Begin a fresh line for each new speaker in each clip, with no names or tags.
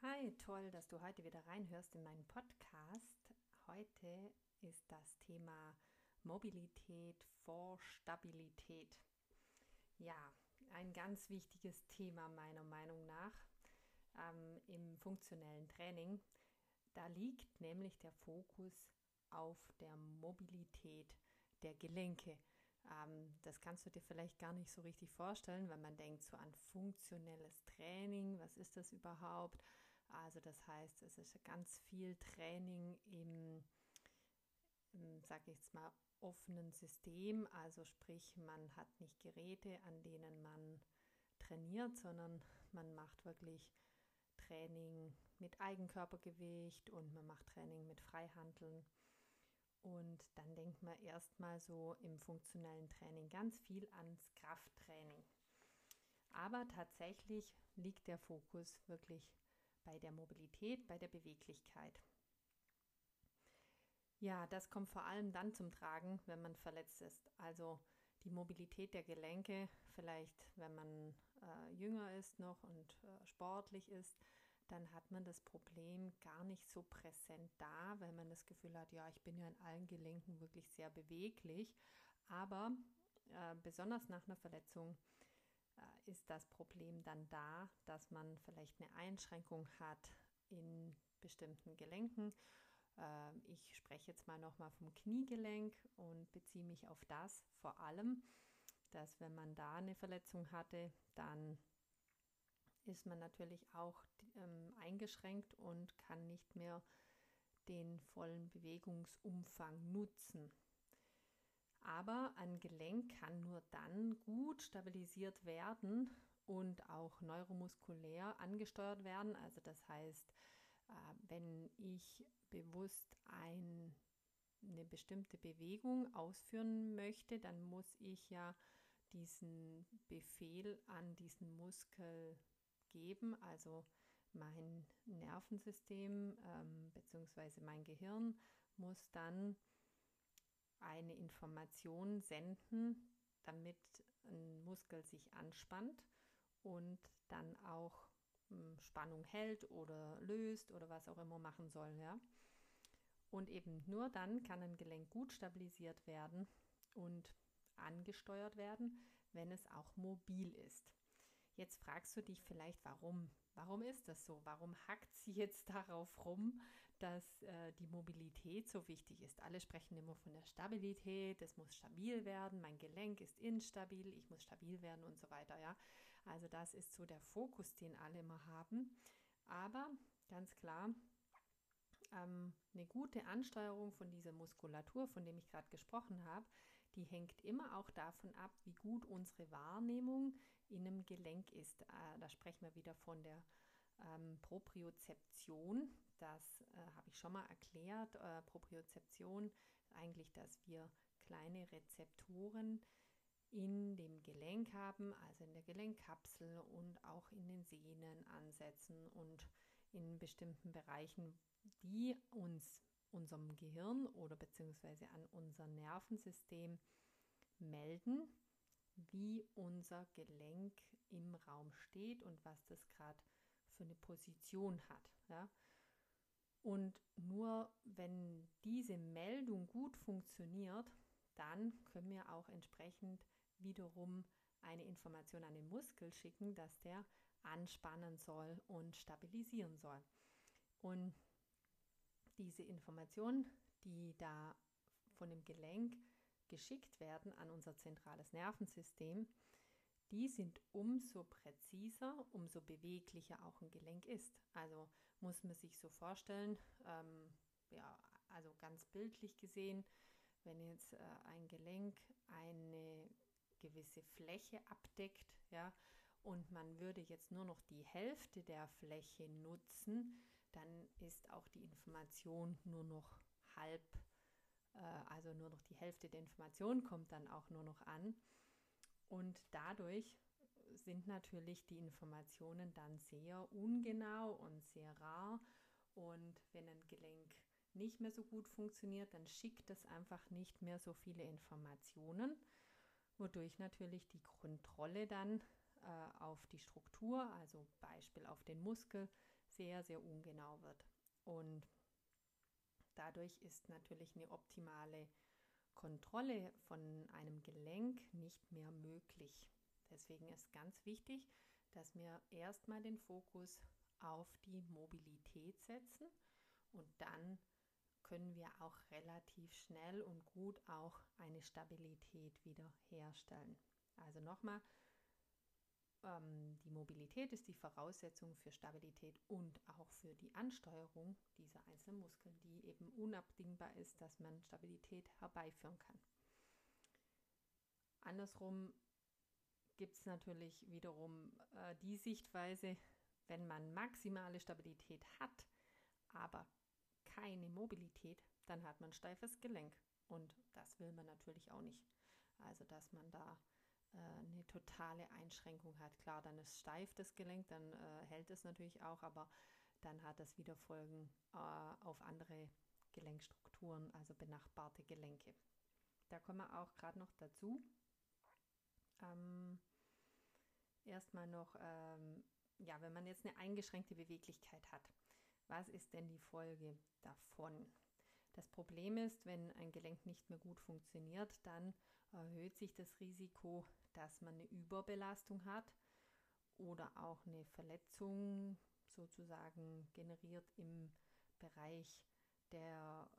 Hi, toll, dass du heute wieder reinhörst in meinen Podcast. Heute ist das Thema Mobilität vor Stabilität. Ja, ein ganz wichtiges Thema meiner Meinung nach ähm, im funktionellen Training. Da liegt nämlich der Fokus auf der Mobilität der Gelenke. Ähm, das kannst du dir vielleicht gar nicht so richtig vorstellen, wenn man denkt so an funktionelles Training. Was ist das überhaupt? Also das heißt, es ist ganz viel Training im, im sage ich jetzt mal, offenen System. Also sprich, man hat nicht Geräte, an denen man trainiert, sondern man macht wirklich Training mit Eigenkörpergewicht und man macht Training mit Freihandeln. Und dann denkt man erstmal so im funktionellen Training ganz viel ans Krafttraining. Aber tatsächlich liegt der Fokus wirklich bei der Mobilität, bei der Beweglichkeit. Ja, das kommt vor allem dann zum Tragen, wenn man verletzt ist. Also die Mobilität der Gelenke, vielleicht wenn man äh, jünger ist noch und äh, sportlich ist, dann hat man das Problem gar nicht so präsent da, weil man das Gefühl hat, ja, ich bin ja in allen Gelenken wirklich sehr beweglich. Aber äh, besonders nach einer Verletzung ist das Problem dann da, dass man vielleicht eine Einschränkung hat in bestimmten Gelenken. Äh, ich spreche jetzt mal nochmal vom Kniegelenk und beziehe mich auf das vor allem, dass wenn man da eine Verletzung hatte, dann ist man natürlich auch ähm, eingeschränkt und kann nicht mehr den vollen Bewegungsumfang nutzen. Aber ein Gelenk kann nur dann gut stabilisiert werden und auch neuromuskulär angesteuert werden. Also das heißt, äh, wenn ich bewusst ein, eine bestimmte Bewegung ausführen möchte, dann muss ich ja diesen Befehl an diesen Muskel geben. Also mein Nervensystem ähm, bzw. mein Gehirn muss dann eine Information senden, damit ein Muskel sich anspannt und dann auch hm, Spannung hält oder löst oder was auch immer machen soll. Ja? Und eben nur dann kann ein Gelenk gut stabilisiert werden und angesteuert werden, wenn es auch mobil ist. Jetzt fragst du dich vielleicht, warum? Warum ist das so? Warum hackt sie jetzt darauf rum, dass äh, die Mobilität so wichtig ist? Alle sprechen immer von der Stabilität, es muss stabil werden, mein Gelenk ist instabil, ich muss stabil werden und so weiter. Ja, also das ist so der Fokus, den alle immer haben. Aber ganz klar, ähm, eine gute Ansteuerung von dieser Muskulatur, von dem ich gerade gesprochen habe, die hängt immer auch davon ab, wie gut unsere Wahrnehmung in einem Gelenk ist. Äh, da sprechen wir wieder von der ähm, Propriozeption. Das äh, habe ich schon mal erklärt. Äh, Propriozeption eigentlich, dass wir kleine Rezeptoren in dem Gelenk haben, also in der Gelenkkapsel und auch in den Sehnen ansetzen und in bestimmten Bereichen, die uns unserem Gehirn oder beziehungsweise an unser Nervensystem melden, wie unser Gelenk im Raum steht und was das gerade für eine Position hat. Ja? Und nur wenn diese Meldung gut funktioniert, dann können wir auch entsprechend wiederum eine Information an den Muskel schicken, dass der anspannen soll und stabilisieren soll. Und diese Informationen, die da von dem Gelenk geschickt werden an unser zentrales Nervensystem, die sind umso präziser, umso beweglicher auch ein Gelenk ist. Also muss man sich so vorstellen, ähm, ja, also ganz bildlich gesehen, wenn jetzt äh, ein Gelenk eine gewisse Fläche abdeckt, ja, und man würde jetzt nur noch die Hälfte der Fläche nutzen, dann ist auch die Information nur noch halb, äh, also nur noch die Hälfte der Information kommt dann auch nur noch an. Und dadurch sind natürlich die Informationen dann sehr ungenau und sehr rar. Und wenn ein Gelenk nicht mehr so gut funktioniert, dann schickt es einfach nicht mehr so viele Informationen, wodurch natürlich die Kontrolle dann äh, auf die Struktur, also Beispiel auf den Muskel, sehr, sehr ungenau wird. Und dadurch ist natürlich eine optimale Kontrolle von einem Gelenk nicht mehr möglich. Deswegen ist ganz wichtig, dass wir erstmal den Fokus auf die Mobilität setzen und dann können wir auch relativ schnell und gut auch eine Stabilität wieder herstellen. Also nochmal, ähm, die Mobilität ist die Voraussetzung für Stabilität und auch für die Ansteuerung dieser einzelnen Muskeln, die eben unabdingbar ist, dass man Stabilität herbeiführen kann. Andersrum gibt es natürlich wiederum äh, die Sichtweise, wenn man maximale Stabilität hat, aber keine Mobilität, dann hat man steifes Gelenk. Und das will man natürlich auch nicht. Also, dass man da äh, eine totale Einschränkung hat. Klar, dann ist steif das Gelenk, dann äh, hält es natürlich auch, aber dann hat das wieder Folgen äh, auf andere Gelenkstrukturen, also benachbarte Gelenke. Da kommen wir auch gerade noch dazu. Ähm, erstmal noch, ähm, ja, wenn man jetzt eine eingeschränkte Beweglichkeit hat, was ist denn die Folge davon? Das Problem ist, wenn ein Gelenk nicht mehr gut funktioniert, dann erhöht sich das Risiko, dass man eine Überbelastung hat oder auch eine Verletzung sozusagen generiert im Bereich der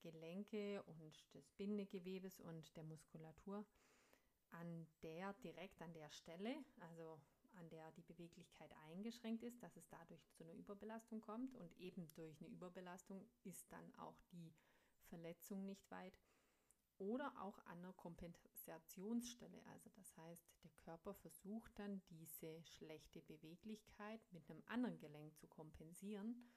Gelenke und des Bindegewebes und der Muskulatur an der direkt an der Stelle, also an der die Beweglichkeit eingeschränkt ist, dass es dadurch zu einer Überbelastung kommt und eben durch eine Überbelastung ist dann auch die Verletzung nicht weit oder auch an einer Kompensationsstelle. Also das heißt, der Körper versucht dann diese schlechte Beweglichkeit mit einem anderen Gelenk zu kompensieren.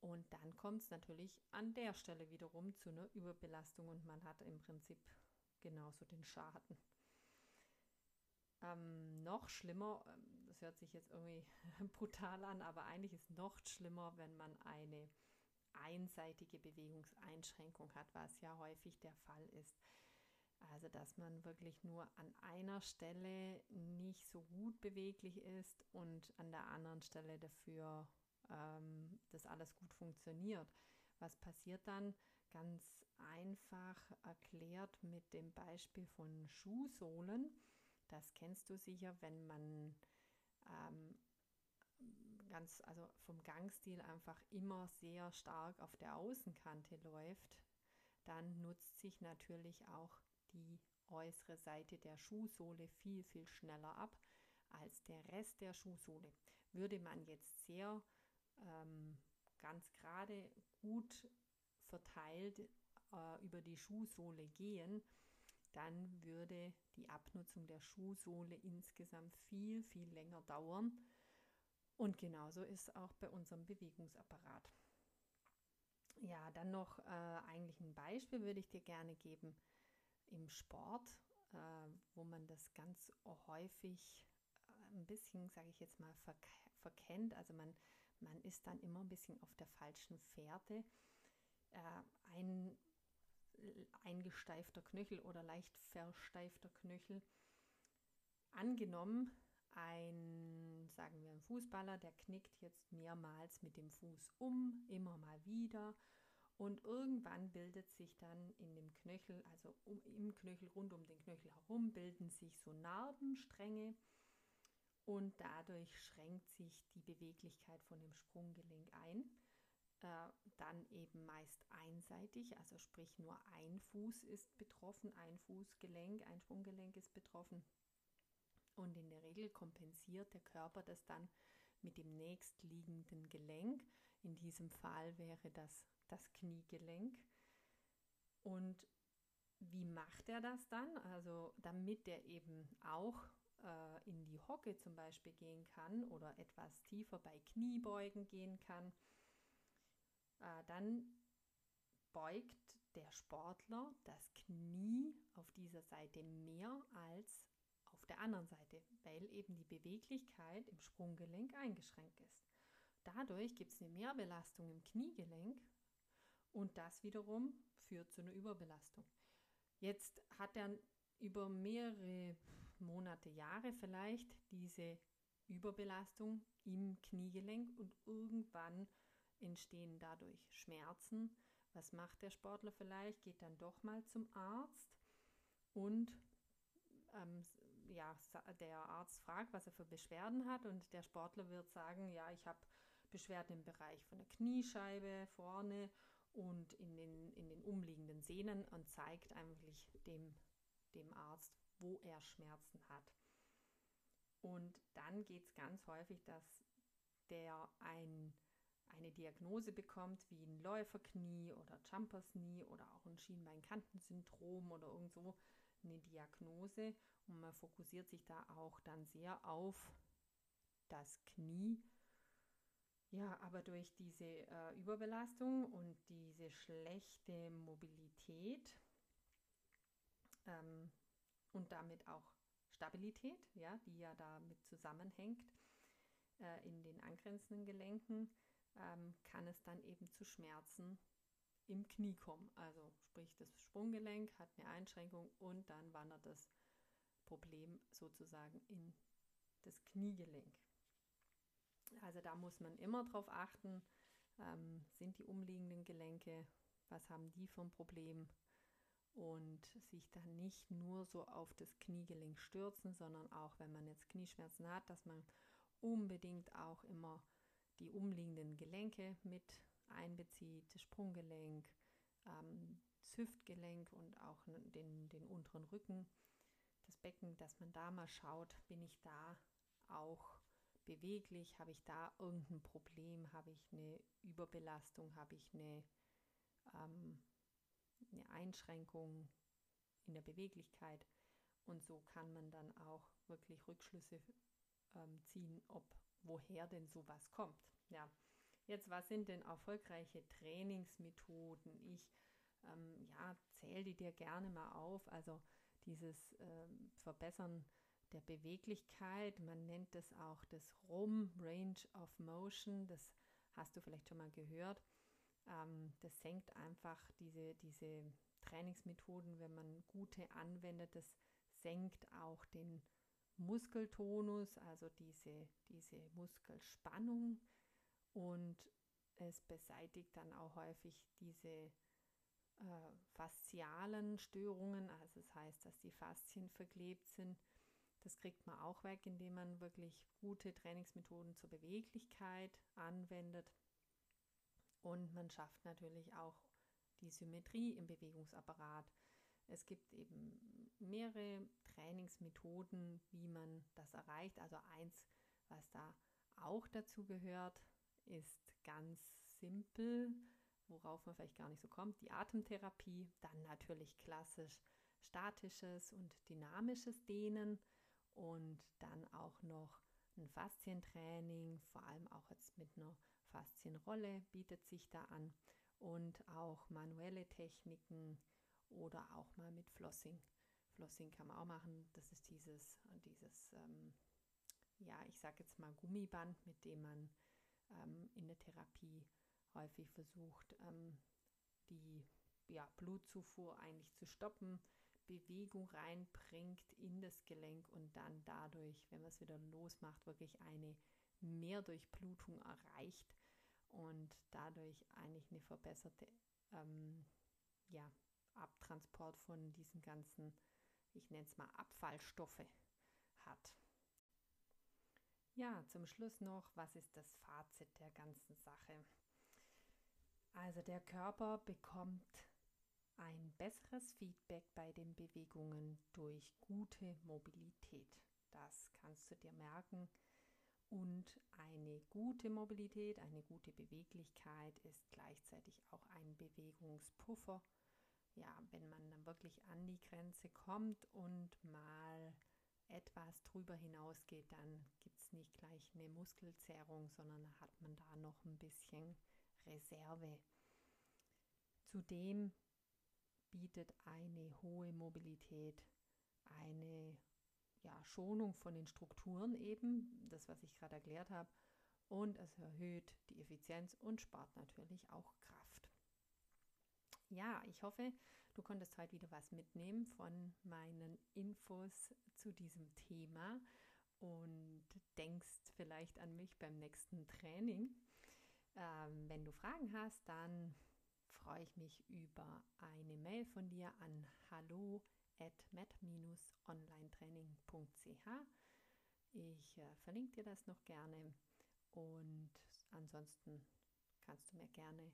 Und dann kommt es natürlich an der Stelle wiederum zu einer Überbelastung und man hat im Prinzip genauso den Schaden. Ähm, noch schlimmer, ähm, das hört sich jetzt irgendwie brutal an, aber eigentlich ist noch schlimmer, wenn man eine einseitige Bewegungseinschränkung hat, was ja häufig der Fall ist. Also, dass man wirklich nur an einer Stelle nicht so gut beweglich ist und an der anderen Stelle dafür ähm, das alles gut funktioniert. Was passiert dann? Ganz einfach erklärt mit dem Beispiel von Schuhsohlen. Das kennst du sicher, wenn man ähm, ganz, also vom Gangstil einfach immer sehr stark auf der Außenkante läuft, dann nutzt sich natürlich auch die äußere Seite der Schuhsohle viel, viel schneller ab als der Rest der Schuhsohle. Würde man jetzt sehr ähm, ganz gerade gut verteilt äh, über die Schuhsohle gehen, dann würde die Abnutzung der Schuhsohle insgesamt viel, viel länger dauern. Und genauso ist auch bei unserem Bewegungsapparat. Ja, dann noch äh, eigentlich ein Beispiel würde ich dir gerne geben im Sport, äh, wo man das ganz häufig äh, ein bisschen, sage ich jetzt mal, verk verkennt. Also man, man ist dann immer ein bisschen auf der falschen Fährte. Äh, ein eingesteifter Knöchel oder leicht versteifter Knöchel. Angenommen, ein, sagen wir, ein Fußballer, der knickt jetzt mehrmals mit dem Fuß um, immer mal wieder. Und irgendwann bildet sich dann in dem Knöchel, also um, im Knöchel, rund um den Knöchel herum, bilden sich so Narbenstränge. Und dadurch schränkt sich die Beweglichkeit von dem Sprunggelenk ein äh, dann eben meist einseitig, also sprich nur ein Fuß ist betroffen, ein Fußgelenk, ein Sprunggelenk ist betroffen. Und in der Regel kompensiert der Körper das dann mit dem nächstliegenden Gelenk. In diesem Fall wäre das das Kniegelenk. Und wie macht er das dann? Also damit er eben auch äh, in die Hocke zum Beispiel gehen kann oder etwas tiefer bei Kniebeugen gehen kann, äh, dann beugt der Sportler das Knie auf dieser Seite mehr als auf der anderen Seite, weil eben die Beweglichkeit im Sprunggelenk eingeschränkt ist. Dadurch gibt es eine Mehrbelastung im Kniegelenk und das wiederum führt zu einer Überbelastung. Jetzt hat er über mehrere Monate, Jahre vielleicht diese Überbelastung im Kniegelenk und irgendwann entstehen dadurch Schmerzen. Was macht der Sportler vielleicht? Geht dann doch mal zum Arzt und ähm, ja, der Arzt fragt, was er für Beschwerden hat und der Sportler wird sagen, ja, ich habe Beschwerden im Bereich von der Kniescheibe vorne und in den, in den umliegenden Sehnen und zeigt eigentlich dem, dem Arzt, wo er Schmerzen hat. Und dann geht es ganz häufig, dass der ein, eine Diagnose bekommt, wie ein Läuferknie oder Jumpers Knee oder auch ein Schienbeinkantensyndrom oder irgend so eine Diagnose. Und man fokussiert sich da auch dann sehr auf das Knie. Ja, aber durch diese äh, Überbelastung und diese schlechte Mobilität ähm, und damit auch Stabilität, ja, die ja damit zusammenhängt, äh, in den angrenzenden Gelenken, ähm, kann es dann eben zu Schmerzen im Knie kommen. Also sprich, das Sprunggelenk hat eine Einschränkung und dann wandert das Problem sozusagen in das Kniegelenk. Also da muss man immer drauf achten, ähm, sind die umliegenden Gelenke, was haben die ein Problem und sich dann nicht nur so auf das Kniegelenk stürzen, sondern auch wenn man jetzt Knieschmerzen hat, dass man unbedingt auch immer die umliegenden Gelenke mit einbezieht, Sprunggelenk, ähm, das Hüftgelenk und auch den, den unteren Rücken, das Becken, dass man da mal schaut, bin ich da auch beweglich, habe ich da irgendein Problem, habe ich eine Überbelastung, habe ich eine ähm, eine Einschränkung in der Beweglichkeit. Und so kann man dann auch wirklich Rückschlüsse ähm, ziehen, ob woher denn sowas kommt. Ja, jetzt was sind denn erfolgreiche Trainingsmethoden? Ich ähm, ja, zähle die dir gerne mal auf. Also dieses ähm, Verbessern der Beweglichkeit, man nennt das auch das ROM, Range of Motion, das hast du vielleicht schon mal gehört. Ähm, das senkt einfach diese, diese Trainingsmethoden, wenn man gute anwendet, das senkt auch den Muskeltonus, also diese, diese Muskelspannung und es beseitigt dann auch häufig diese äh, faszialen Störungen, also das heißt, dass die Faszien verklebt sind. Das kriegt man auch weg, indem man wirklich gute Trainingsmethoden zur Beweglichkeit anwendet. Und man schafft natürlich auch die Symmetrie im Bewegungsapparat. Es gibt eben mehrere Trainingsmethoden, wie man das erreicht. Also eins, was da auch dazu gehört, ist ganz simpel, worauf man vielleicht gar nicht so kommt, die Atemtherapie. Dann natürlich klassisch statisches und dynamisches Dehnen und dann auch noch ein Faszientraining, vor allem auch jetzt mit einer Faszienrolle bietet sich da an und auch manuelle Techniken oder auch mal mit Flossing. Flossing kann man auch machen. Das ist dieses, dieses ähm, ja, ich sage jetzt mal Gummiband, mit dem man ähm, in der Therapie häufig versucht, ähm, die ja, Blutzufuhr eigentlich zu stoppen, Bewegung reinbringt in das Gelenk und dann dadurch, wenn man es wieder losmacht, wirklich eine Mehrdurchblutung erreicht und dadurch eigentlich eine verbesserte ähm, ja, Abtransport von diesen ganzen, ich nenne es mal Abfallstoffe hat. Ja, zum Schluss noch, was ist das Fazit der ganzen Sache? Also der Körper bekommt ein besseres Feedback bei den Bewegungen durch gute Mobilität. Das kannst du dir merken. Und eine gute Mobilität, eine gute Beweglichkeit ist gleichzeitig auch ein Bewegungspuffer. Ja, wenn man dann wirklich an die Grenze kommt und mal etwas drüber hinausgeht, dann gibt es nicht gleich eine Muskelzerrung, sondern hat man da noch ein bisschen Reserve. Zudem bietet eine hohe Mobilität eine ja, Schonung von den Strukturen eben, das, was ich gerade erklärt habe, und es erhöht die Effizienz und spart natürlich auch Kraft. Ja, ich hoffe, du konntest heute wieder was mitnehmen von meinen Infos zu diesem Thema und denkst vielleicht an mich beim nächsten Training. Ähm, wenn du Fragen hast, dann freue ich mich über eine Mail von dir an hallo at met-onlinetraining.ch. Ich äh, verlinke dir das noch gerne und ansonsten kannst du mir gerne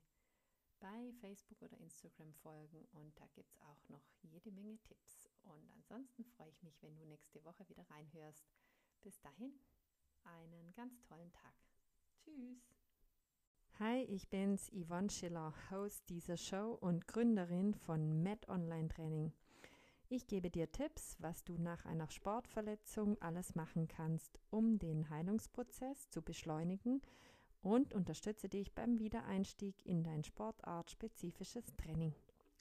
bei Facebook oder Instagram folgen und da gibt es auch noch jede Menge Tipps. Und ansonsten freue ich mich, wenn du nächste Woche wieder reinhörst. Bis dahin, einen ganz tollen Tag. Tschüss. Hi, ich bin's, Yvonne Schiller, Host dieser Show und Gründerin von Med Online Training. Ich gebe dir Tipps, was du nach einer Sportverletzung alles machen kannst, um den Heilungsprozess zu beschleunigen und unterstütze dich beim Wiedereinstieg in dein sportartspezifisches Training.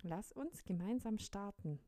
Lass uns gemeinsam starten.